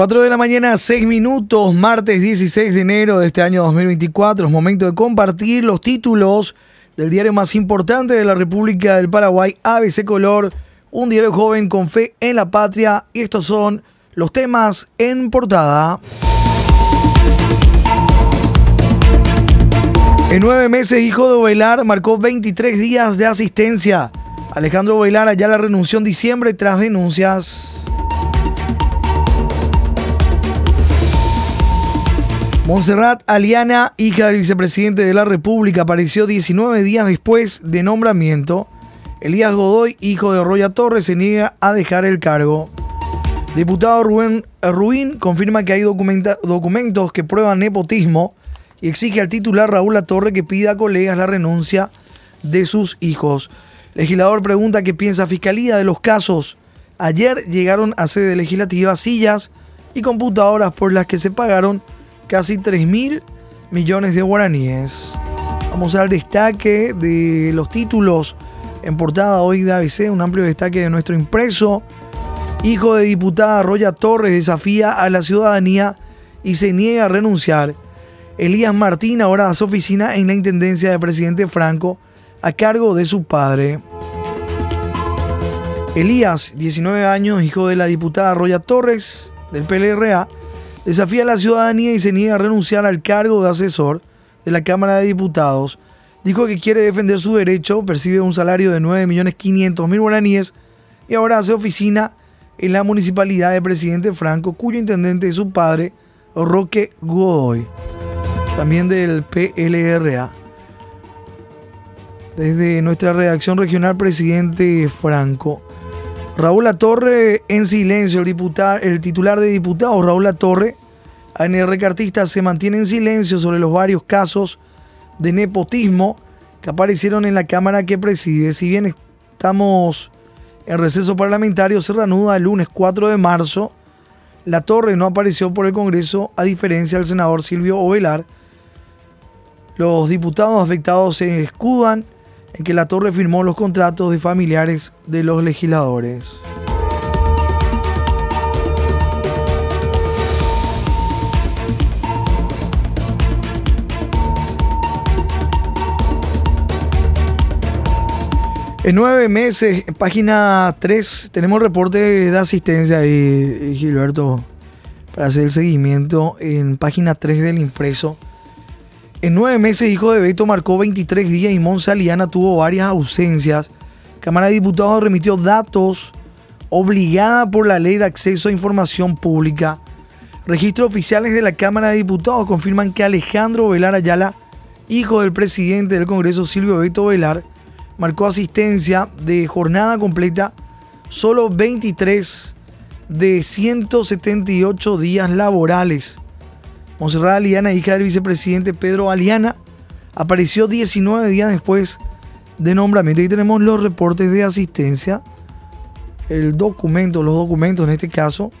4 de la mañana, 6 minutos, martes 16 de enero de este año 2024. Es momento de compartir los títulos del diario más importante de la República del Paraguay, ABC Color, un diario joven con fe en la patria. Y estos son los temas en portada. En nueve meses, hijo de Ovelar marcó 23 días de asistencia. Alejandro Ovelar allá la renunció en diciembre tras denuncias. Montserrat Aliana, hija del vicepresidente de la República, apareció 19 días después de nombramiento. Elías Godoy, hijo de Roya Torres, se niega a dejar el cargo. Diputado Rubén Ruín confirma que hay documentos que prueban nepotismo y exige al titular Raúl Latorre que pida a colegas la renuncia de sus hijos. Legislador pregunta qué piensa Fiscalía de los casos. Ayer llegaron a sede legislativa sillas y computadoras por las que se pagaron casi 3 mil millones de guaraníes. Vamos al destaque de los títulos en portada hoy de ABC, un amplio destaque de nuestro impreso. Hijo de diputada Roya Torres desafía a la ciudadanía y se niega a renunciar. Elías Martín ahora hace oficina en la intendencia del presidente Franco a cargo de su padre. Elías, 19 años, hijo de la diputada Roya Torres del PLRA, desafía a la ciudadanía y se niega a renunciar al cargo de asesor de la Cámara de Diputados. Dijo que quiere defender su derecho, percibe un salario de 9.500.000 guaraníes y ahora hace oficina en la municipalidad de Presidente Franco, cuyo intendente es su padre, Roque Godoy, también del PLRA. Desde nuestra redacción regional, Presidente Franco. Raúl Latorre en silencio, el, titular de diputados, Raúl Latorre, ANR Cartista, se mantiene en silencio sobre los varios casos de nepotismo que aparecieron en la Cámara que preside. Si bien estamos en receso parlamentario, se reanuda el lunes 4 de marzo. La Torre no apareció por el Congreso, a diferencia del senador Silvio Ovelar. Los diputados afectados se escudan en que la Torre firmó los contratos de familiares de los legisladores. En nueve meses, en página 3, tenemos reporte de asistencia ahí, Gilberto, para hacer el seguimiento en página 3 del impreso. En nueve meses, hijo de Beto marcó 23 días y Monsaliana tuvo varias ausencias. Cámara de Diputados remitió datos obligada por la ley de acceso a información pública. Registros oficiales de la Cámara de Diputados confirman que Alejandro Velar Ayala, hijo del presidente del Congreso Silvio Beto Velar, marcó asistencia de jornada completa solo 23 de 178 días laborales. Monserrat Aliana, hija del vicepresidente Pedro Aliana, apareció 19 días después de nombramiento. Ahí tenemos los reportes de asistencia, el documento, los documentos en este caso,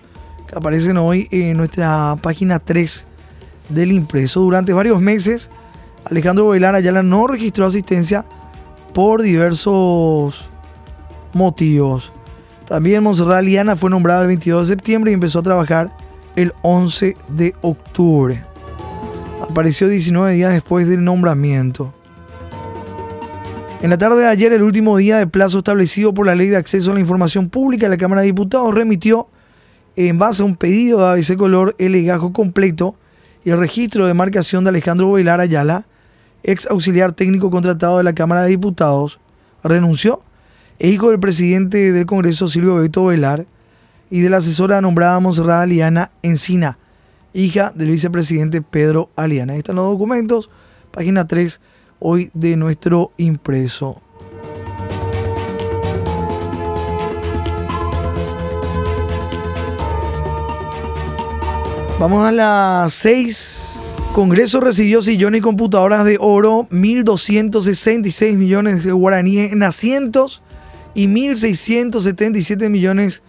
que aparecen hoy en nuestra página 3 del impreso. Durante varios meses, Alejandro Bailar Ayala no registró asistencia por diversos motivos. También Monserrat Aliana fue nombrada el 22 de septiembre y empezó a trabajar el 11 de octubre. Apareció 19 días después del nombramiento. En la tarde de ayer, el último día de plazo establecido por la Ley de Acceso a la Información Pública, la Cámara de Diputados remitió, en base a un pedido de ABC Color, el legajo completo y el registro de marcación de Alejandro Bailar Ayala, ex auxiliar técnico contratado de la Cámara de Diputados, renunció, e hijo del presidente del Congreso, Silvio Beto Bailar, y de la asesora nombrada Monserrat Aliana Encina, hija del vicepresidente Pedro Aliana. Ahí están los documentos, página 3 hoy de nuestro impreso. Vamos a las 6. Congreso recibió sillones y computadoras de oro, 1.266 millones de guaraníes en asientos y 1.677 millones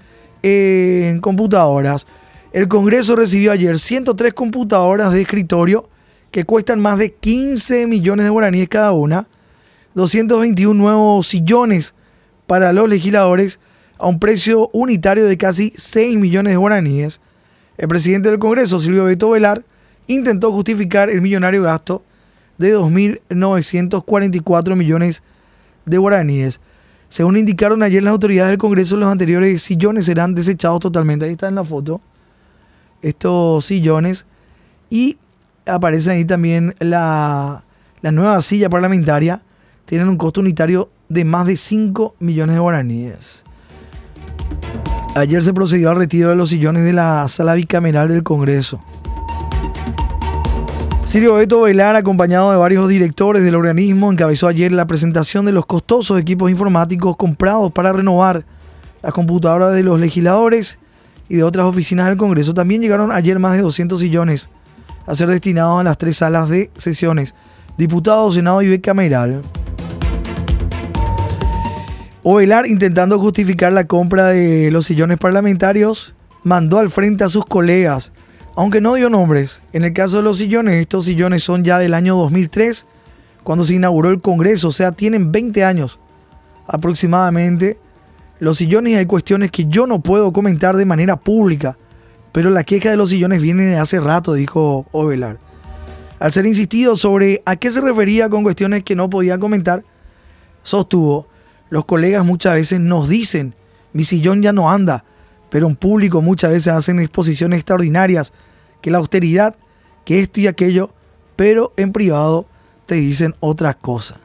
en computadoras. El Congreso recibió ayer 103 computadoras de escritorio que cuestan más de 15 millones de guaraníes cada una, 221 nuevos sillones para los legisladores a un precio unitario de casi 6 millones de guaraníes. El presidente del Congreso, Silvio Beto Velar, intentó justificar el millonario gasto de 2.944 millones de guaraníes. Según indicaron ayer las autoridades del Congreso, los anteriores sillones serán desechados totalmente. Ahí está en la foto. Estos sillones. Y aparece ahí también la, la nueva silla parlamentaria. Tienen un costo unitario de más de 5 millones de guaraníes. Ayer se procedió al retiro de los sillones de la sala bicameral del Congreso. Silvio Beto Velar, acompañado de varios directores del organismo, encabezó ayer la presentación de los costosos equipos informáticos comprados para renovar las computadoras de los legisladores y de otras oficinas del Congreso. También llegaron ayer más de 200 sillones a ser destinados a las tres salas de sesiones, diputado, senado y bicameral. Ovelar, intentando justificar la compra de los sillones parlamentarios, mandó al frente a sus colegas aunque no dio nombres. En el caso de los sillones, estos sillones son ya del año 2003, cuando se inauguró el Congreso, o sea, tienen 20 años aproximadamente. Los sillones hay cuestiones que yo no puedo comentar de manera pública, pero la queja de los sillones viene de hace rato, dijo Ovelar. Al ser insistido sobre a qué se refería con cuestiones que no podía comentar, sostuvo, los colegas muchas veces nos dicen, mi sillón ya no anda, pero en público muchas veces hacen exposiciones extraordinarias, que la austeridad, que esto y aquello, pero en privado te dicen otras cosas.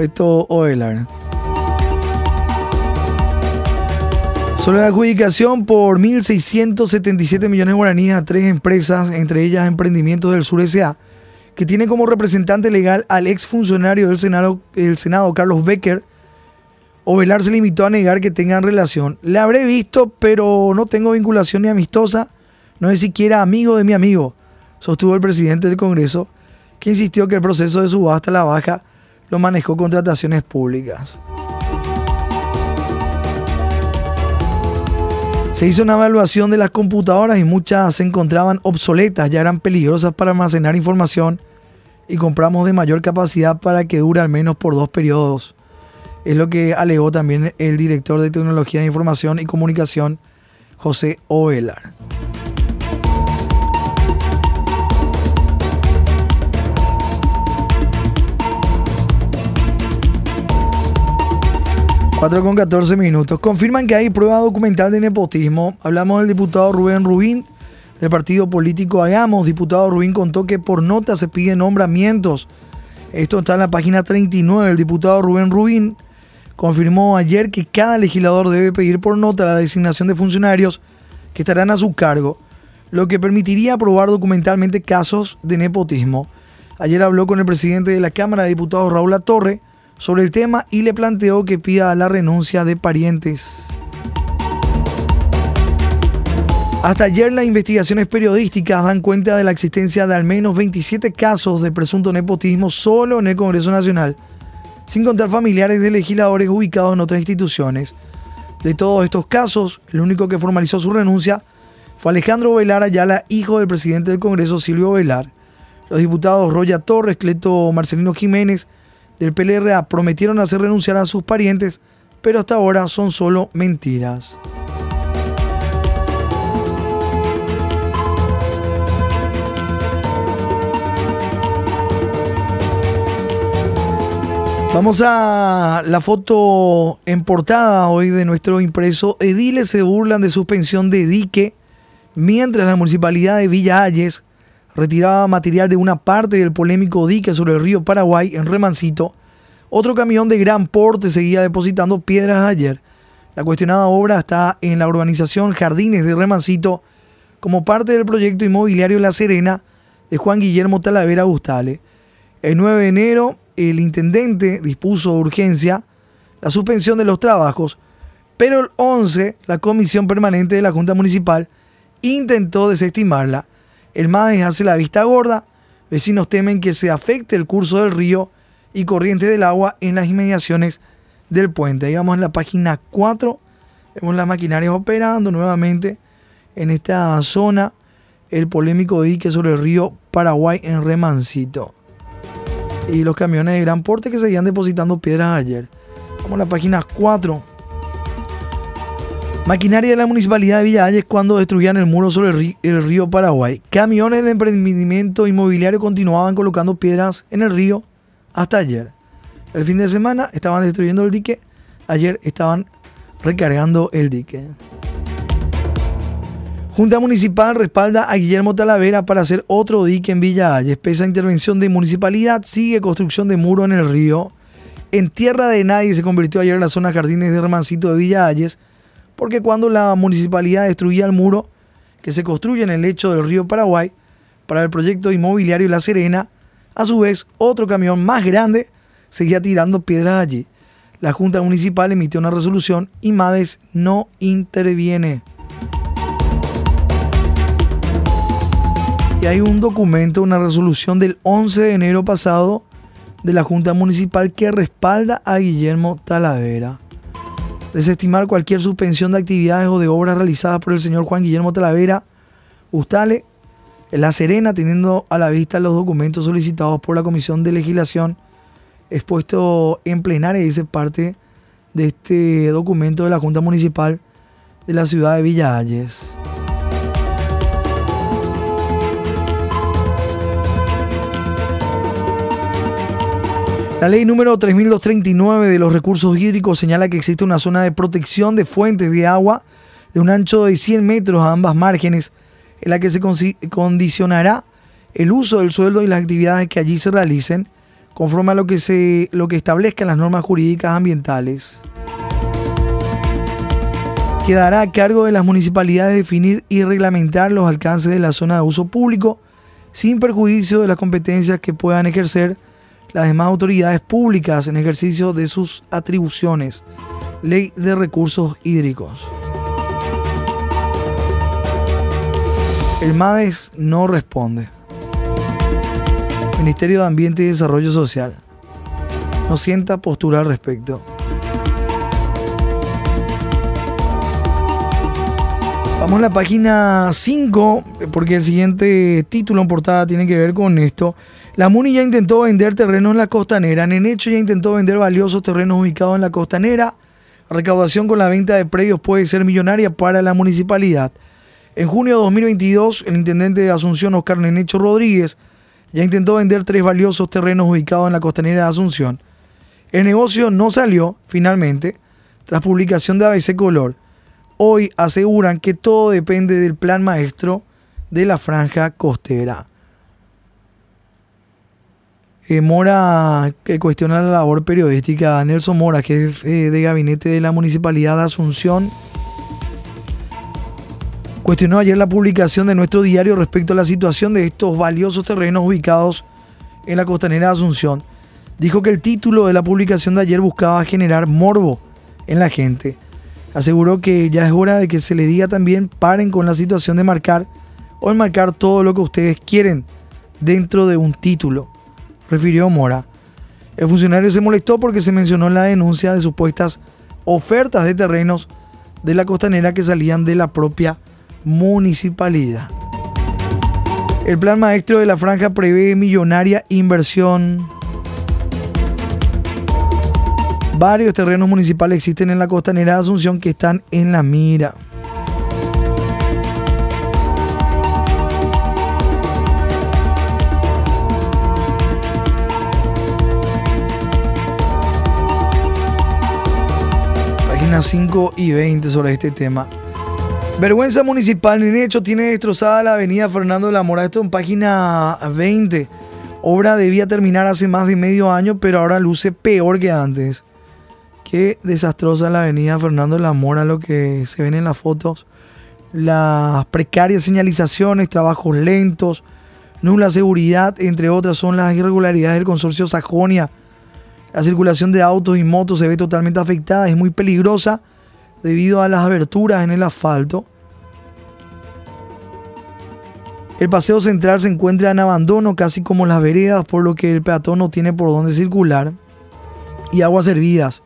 Esto Oelar. Sobre la adjudicación por 1.677 millones de guaraníes a tres empresas, entre ellas Emprendimientos del Sur S.A., que tiene como representante legal al exfuncionario del Senado, Carlos Becker, Ovelar se limitó a negar que tengan relación. Le habré visto, pero no tengo vinculación ni amistosa, no es siquiera amigo de mi amigo, sostuvo el presidente del Congreso, que insistió que el proceso de subasta a la baja lo manejó contrataciones públicas. Se hizo una evaluación de las computadoras y muchas se encontraban obsoletas, ya eran peligrosas para almacenar información y compramos de mayor capacidad para que dure al menos por dos periodos. Es lo que alegó también el director de Tecnología de Información y Comunicación, José Ovelar. 4 con 14 minutos. Confirman que hay prueba documental de nepotismo. Hablamos del diputado Rubén Rubín del partido político Hagamos. Diputado Rubín contó que por nota se piden nombramientos. Esto está en la página 39. El diputado Rubén Rubín confirmó ayer que cada legislador debe pedir por nota la designación de funcionarios que estarán a su cargo, lo que permitiría aprobar documentalmente casos de nepotismo. Ayer habló con el presidente de la Cámara de Diputados, Raúl Torre, sobre el tema y le planteó que pida la renuncia de parientes. Hasta ayer las investigaciones periodísticas dan cuenta de la existencia de al menos 27 casos de presunto nepotismo solo en el Congreso Nacional, sin contar familiares de legisladores ubicados en otras instituciones. De todos estos casos, el único que formalizó su renuncia fue Alejandro Velar Ayala, hijo del presidente del Congreso Silvio Velar. Los diputados Roya Torres, Cleto Marcelino Jiménez, del PLRA prometieron hacer renunciar a sus parientes, pero hasta ahora son solo mentiras. Vamos a la foto en portada hoy de nuestro impreso. Ediles se burlan de suspensión de dique, mientras la municipalidad de Villa Ayes retiraba material de una parte del polémico dique sobre el río Paraguay en Remancito. Otro camión de gran porte seguía depositando piedras ayer. La cuestionada obra está en la urbanización Jardines de Remancito como parte del proyecto inmobiliario La Serena de Juan Guillermo Talavera Gustale. El 9 de enero, el intendente dispuso urgencia la suspensión de los trabajos, pero el 11, la comisión permanente de la Junta Municipal intentó desestimarla el MADES hace la vista gorda. Vecinos temen que se afecte el curso del río y corriente del agua en las inmediaciones del puente. Ahí vamos en la página 4. Vemos las maquinarias operando nuevamente en esta zona. El polémico dique sobre el río Paraguay en Remancito. y los camiones de gran porte que seguían depositando piedras ayer. Vamos a la página 4. Maquinaria de la Municipalidad de Villa Ayes cuando destruían el muro sobre el río, Paraguay. Camiones de emprendimiento inmobiliario continuaban colocando piedras en el río hasta ayer. El fin de semana estaban destruyendo el dique, ayer estaban recargando el dique. Junta Municipal respalda a Guillermo Talavera para hacer otro dique en Villa Ayes. Pese a intervención de municipalidad, sigue construcción de muro en el río. En tierra de nadie se convirtió ayer la zona Jardines de Hermancito de Villa porque cuando la municipalidad destruía el muro que se construye en el lecho del río Paraguay para el proyecto inmobiliario La Serena, a su vez otro camión más grande seguía tirando piedras allí. La Junta Municipal emitió una resolución y Mades no interviene. Y hay un documento, una resolución del 11 de enero pasado de la Junta Municipal que respalda a Guillermo Talavera. Desestimar cualquier suspensión de actividades o de obras realizadas por el señor Juan Guillermo Talavera Ustale en La Serena, teniendo a la vista los documentos solicitados por la Comisión de Legislación expuesto en plenaria dice parte de este documento de la Junta Municipal de la ciudad de Villa. La ley número 3239 de los recursos hídricos señala que existe una zona de protección de fuentes de agua de un ancho de 100 metros a ambas márgenes, en la que se condicionará el uso del sueldo y las actividades que allí se realicen, conforme a lo que, se, lo que establezcan las normas jurídicas ambientales. Quedará a cargo de las municipalidades definir y reglamentar los alcances de la zona de uso público, sin perjuicio de las competencias que puedan ejercer las demás autoridades públicas en ejercicio de sus atribuciones. Ley de Recursos Hídricos. El MADES no responde. Ministerio de Ambiente y Desarrollo Social. No sienta postura al respecto. Vamos a la página 5, porque el siguiente título en portada tiene que ver con esto. La MUNI ya intentó vender terrenos en la costanera. Nenecho ya intentó vender valiosos terrenos ubicados en la costanera. Recaudación con la venta de predios puede ser millonaria para la municipalidad. En junio de 2022, el intendente de Asunción, Oscar Nenecho Rodríguez, ya intentó vender tres valiosos terrenos ubicados en la costanera de Asunción. El negocio no salió, finalmente, tras publicación de ABC Color. Hoy aseguran que todo depende del plan maestro de la franja costera. Eh, Mora, que cuestiona la labor periodística, Nelson Mora, que es eh, de gabinete de la Municipalidad de Asunción, cuestionó ayer la publicación de nuestro diario respecto a la situación de estos valiosos terrenos ubicados en la costanera de Asunción. Dijo que el título de la publicación de ayer buscaba generar morbo en la gente. Aseguró que ya es hora de que se le diga también paren con la situación de marcar o enmarcar todo lo que ustedes quieren dentro de un título refirió Mora. El funcionario se molestó porque se mencionó en la denuncia de supuestas ofertas de terrenos de la costanera que salían de la propia municipalidad. El plan maestro de la franja prevé millonaria inversión. Varios terrenos municipales existen en la costanera de Asunción que están en la mira. Páginas 5 y 20 sobre este tema. Vergüenza municipal. En hecho, tiene destrozada la avenida Fernando de la Mora. Esto en página 20. Obra debía terminar hace más de medio año, pero ahora luce peor que antes. Qué desastrosa la avenida Fernando de la Mora, lo que se ven en las fotos. Las precarias señalizaciones, trabajos lentos, nula seguridad, entre otras, son las irregularidades del consorcio Sajonia la circulación de autos y motos se ve totalmente afectada, es muy peligrosa debido a las aberturas en el asfalto. El paseo central se encuentra en abandono, casi como las veredas, por lo que el peatón no tiene por dónde circular. Y aguas hervidas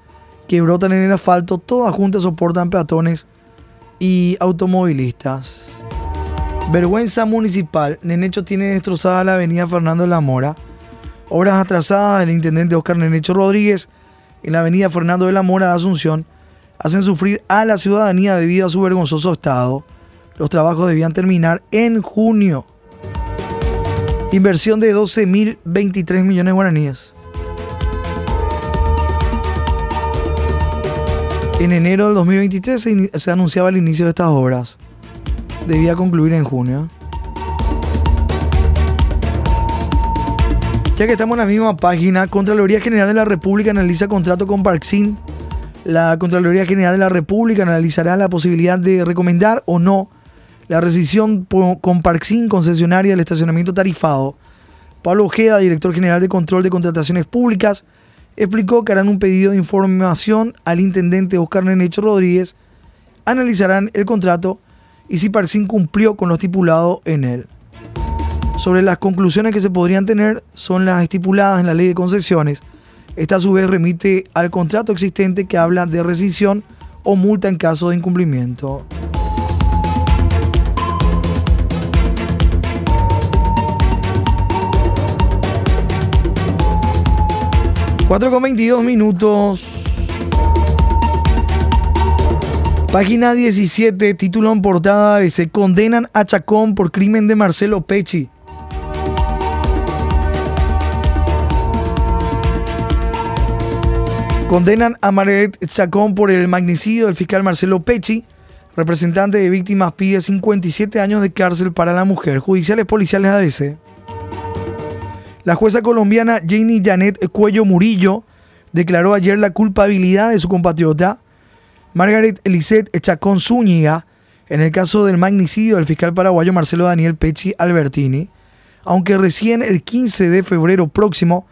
que brotan en el asfalto, todas juntas soportan peatones y automovilistas. Vergüenza municipal. Nenecho tiene destrozada la avenida Fernando de la Mora Obras atrasadas del intendente Oscar Nenecho Rodríguez en la avenida Fernando de la Mora de Asunción hacen sufrir a la ciudadanía debido a su vergonzoso estado. Los trabajos debían terminar en junio. Inversión de 12.023 millones de guaraníes. En enero del 2023 se, se, anunciaba el inicio de estas obras. Debía concluir en junio. Ya que estamos en la misma página, Contraloría General de la República analiza contrato con Parksin. La Contraloría General de la República analizará la posibilidad de recomendar o no la rescisión con Parksin, concesionaria del estacionamiento tarifado. Pablo Ojeda, director general de Control de Contrataciones Públicas, explicó que harán un pedido de información al intendente Oscar Nenecho Rodríguez, analizarán el contrato y si Parksin cumplió con lo estipulado en él sobre las conclusiones que se podrían tener son las estipuladas en la ley de concesiones. Esta a su vez remite al contrato existente que habla de rescisión o multa en caso de incumplimiento. Cuatro con 22 minutos. Página 17, título en portada, se condenan a Chacón por crimen de Marcelo Pecci. Condenan a Margaret Chacón por el magnicidio del fiscal Marcelo Pecci. Representante de víctimas pide 57 años de cárcel para la mujer. Judiciales policiales ABC. La jueza colombiana Janie Janet Cuello Murillo declaró ayer la culpabilidad de su compatriota Margaret Elisette Chacón Zúñiga en el caso del magnicidio del fiscal paraguayo Marcelo Daniel Pecci Albertini, aunque recién el 15 de febrero próximo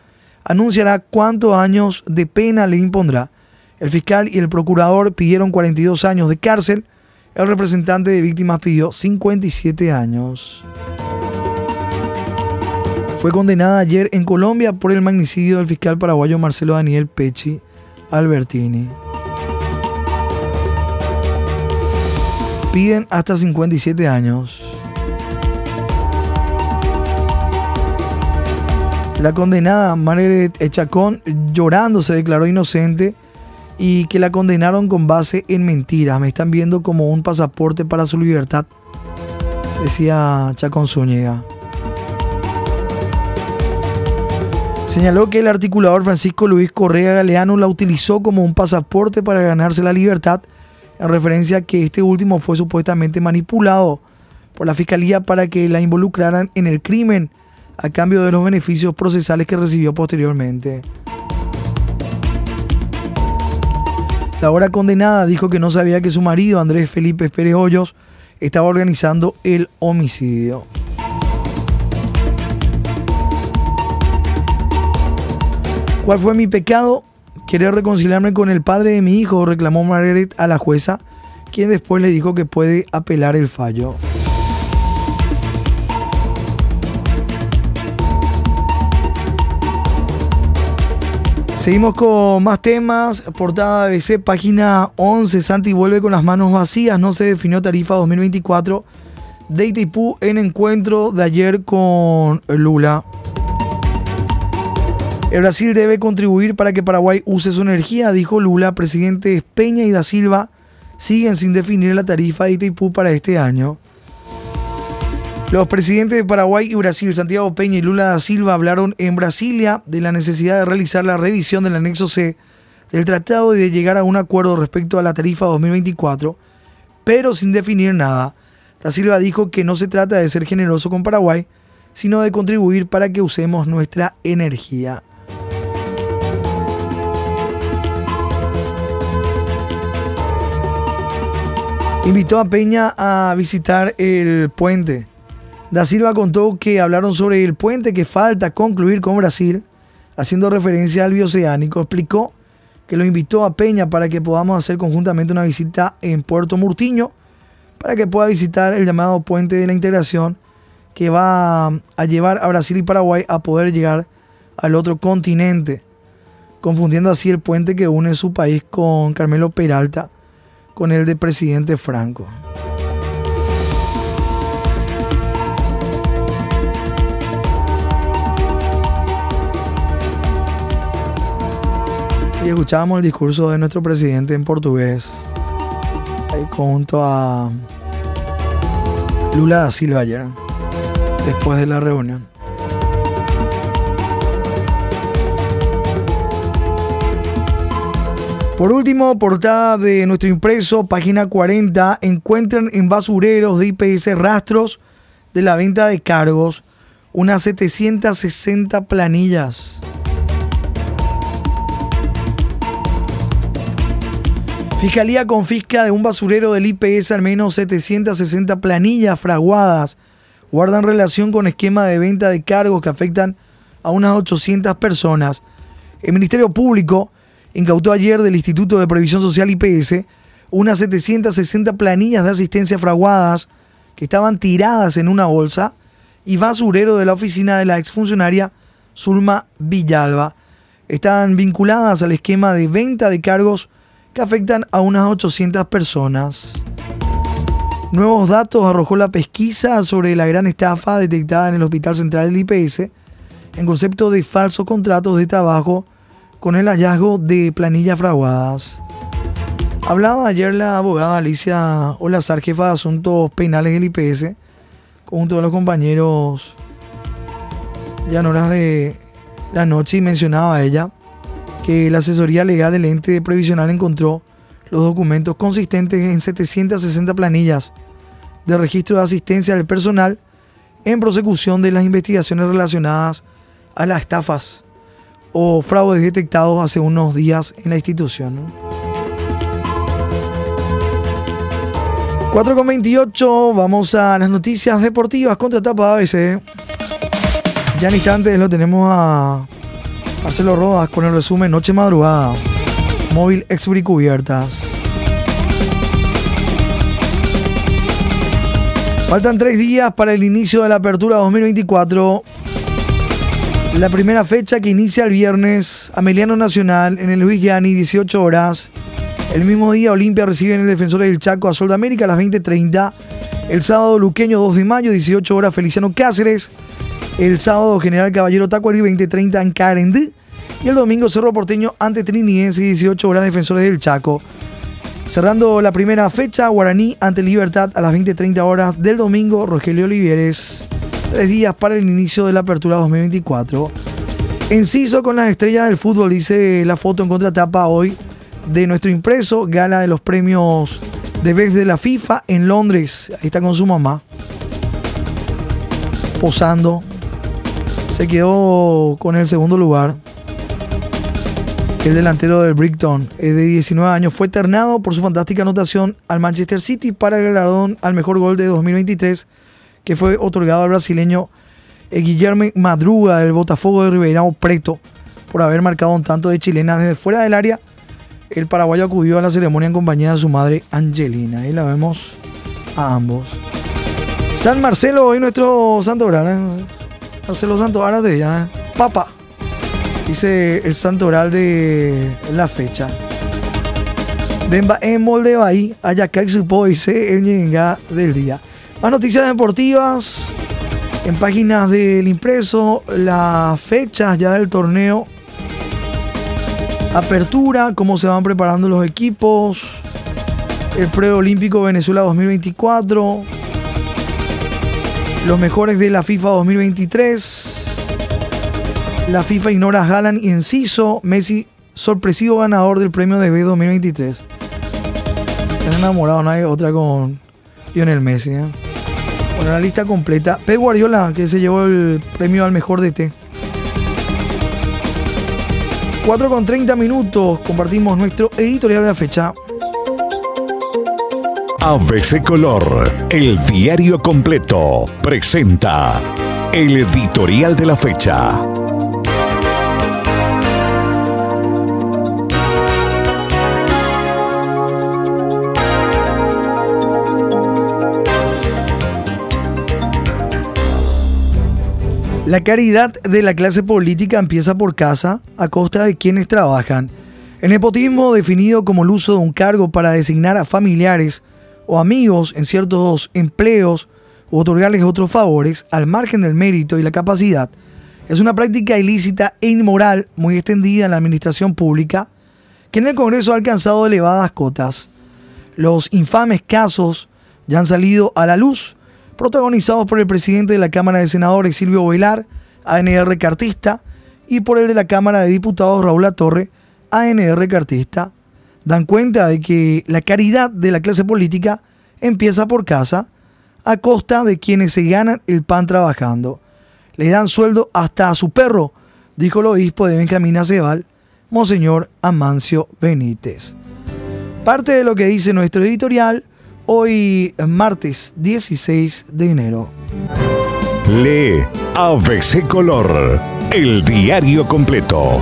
anunciará cuántos años de pena le impondrá. El fiscal y el procurador pidieron 42 años de cárcel. El representante de víctimas pidió 57 años. Fue condenada ayer en Colombia por el magnicidio del fiscal paraguayo Marcelo Daniel Pecci Albertini. Piden hasta 57 años. La condenada Margaret Echacón llorando se declaró inocente y que la condenaron con base en mentiras. Me están viendo como un pasaporte para su libertad, decía Chacón Zúñiga. Señaló que el articulador Francisco Luis Correa Galeano la utilizó como un pasaporte para ganarse la libertad, en referencia a que este último fue supuestamente manipulado por la fiscalía para que la involucraran en el crimen a cambio de los beneficios procesales que recibió posteriormente. La ahora condenada dijo que no sabía que su marido, Andrés Felipe Pérez Hoyos, estaba organizando el homicidio. ¿Cuál fue mi pecado? Querer reconciliarme con el padre de mi hijo, reclamó Margaret a la jueza, quien después le dijo que puede apelar el fallo. Seguimos con más temas. Portada ABC, página 11. Santi vuelve con las manos vacías. No se definió tarifa 2024 de Itaipú en encuentro de ayer con Lula. El Brasil debe contribuir para que Paraguay use su energía, dijo Lula. Presidentes Peña y da Silva siguen sin definir la tarifa de Itaipú para este año. Los presidentes de Paraguay y Brasil, Santiago Peña y Lula da Silva, hablaron en Brasilia de la necesidad de realizar la revisión del anexo C del tratado y de llegar a un acuerdo respecto a la tarifa 2024, pero sin definir nada. Da Silva dijo que no se trata de ser generoso con Paraguay, sino de contribuir para que usemos nuestra energía. Invitó a Peña a visitar el puente Da Silva contó que hablaron sobre el puente que falta concluir con Brasil, haciendo referencia al bioceánico. Explicó que lo invitó a Peña para que podamos hacer conjuntamente una visita en Puerto Murtiño, para que pueda visitar el llamado puente de la integración que va a llevar a Brasil y Paraguay a poder llegar al otro continente, confundiendo así el puente que une su país con Carmelo Peralta con el de presidente Franco. Y escuchábamos el discurso de nuestro presidente en portugués. Junto a Lula da Silva ayer, después de la reunión. Por último, portada de nuestro impreso, página 40, encuentran en basureros de IPS rastros de la venta de cargos, unas 760 planillas. Fiscalía confisca de un basurero del IPS al menos 760 planillas fraguadas. Guardan relación con esquema de venta de cargos que afectan a unas 800 personas. El Ministerio Público incautó ayer del Instituto de Previsión Social IPS unas 760 planillas de asistencia fraguadas que estaban tiradas en una bolsa y basurero de la oficina de la exfuncionaria Zulma Villalba. Están vinculadas al esquema de venta de cargos que afectan a unas 800 personas. Nuevos datos arrojó la pesquisa sobre la gran estafa detectada en el Hospital Central del IPS en concepto de falsos contratos de trabajo con el hallazgo de planillas fraguadas. Hablaba ayer la abogada Alicia Olazar, jefa de asuntos penales del IPS, junto a los compañeros horas de la noche y mencionaba a ella que la asesoría legal del ente previsional encontró los documentos consistentes en 760 planillas de registro de asistencia del personal en prosecución de las investigaciones relacionadas a las estafas o fraudes detectados hace unos días en la institución. 4.28, vamos a las noticias deportivas contra Tapa ABC. Ya en instantes lo tenemos a Marcelo Rodas con el resumen Noche Madrugada. Móvil cubiertas. Faltan tres días para el inicio de la apertura 2024. La primera fecha que inicia el viernes, Ameliano Nacional en el Luis Gianni, 18 horas. El mismo día, Olimpia recibe en el Defensor del Chaco a Sol de América a las 20.30. El sábado, Luqueño, 2 de mayo, 18 horas, Feliciano Cáceres. El sábado, General Caballero Tacuari, 20.30 en Carendí. Y el domingo Cerro Porteño ante Triniense, 18 horas defensores del Chaco. Cerrando la primera fecha, Guaraní ante Libertad a las 20.30 horas del domingo, Rogelio Olivieres. Tres días para el inicio de la apertura 2024. Enciso con las estrellas del fútbol, dice la foto en contratapa hoy de nuestro impreso, gala de los premios de vez de la FIFA en Londres. Ahí está con su mamá. Posando. Se quedó con el segundo lugar. El delantero del Brighton, de 19 años, fue ternado por su fantástica anotación al Manchester City para el galardón al mejor gol de 2023, que fue otorgado al brasileño Guillermo Madruga del Botafogo de Ribeirão Preto por haber marcado un tanto de chilena desde fuera del área. El paraguayo acudió a la ceremonia en compañía de su madre Angelina. Ahí la vemos a ambos. San Marcelo, hoy nuestro santo oral. ¿eh? Marcelo Santo, ella. ¿eh? Papa dice el santo oral de la fecha. Demba en molde ahí, allá que dice el del día. Más noticias deportivas en páginas del impreso, las fechas ya del torneo, apertura, cómo se van preparando los equipos, el preolímpico Venezuela 2024, los mejores de la FIFA 2023 la FIFA ignora a Haaland y Enciso. Messi, sorpresivo ganador del premio de B 2023. Están enamorados, no hay otra con Lionel Messi. ¿eh? Bueno, la lista completa. Pep Guardiola, que se llevó el premio al mejor DT. 4 con 30 minutos. Compartimos nuestro editorial de la fecha. ABC Color, el diario completo, presenta el editorial de la fecha. La caridad de la clase política empieza por casa a costa de quienes trabajan. El nepotismo, definido como el uso de un cargo para designar a familiares o amigos en ciertos empleos o otorgarles otros favores al margen del mérito y la capacidad, es una práctica ilícita e inmoral muy extendida en la administración pública que en el Congreso ha alcanzado elevadas cotas. Los infames casos ya han salido a la luz, protagonizados por el presidente de la Cámara de Senadores, Silvio Velar, ANR Cartista, y por el de la Cámara de Diputados, Raúl Torre, ANR Cartista, dan cuenta de que la caridad de la clase política empieza por casa, a costa de quienes se ganan el pan trabajando. Le dan sueldo hasta a su perro, dijo el obispo de Benjamín Acebal, Monseñor Amancio Benítez. Parte de lo que dice nuestro editorial hoy martes 16 de enero. Lee ABC Color, el diario completo.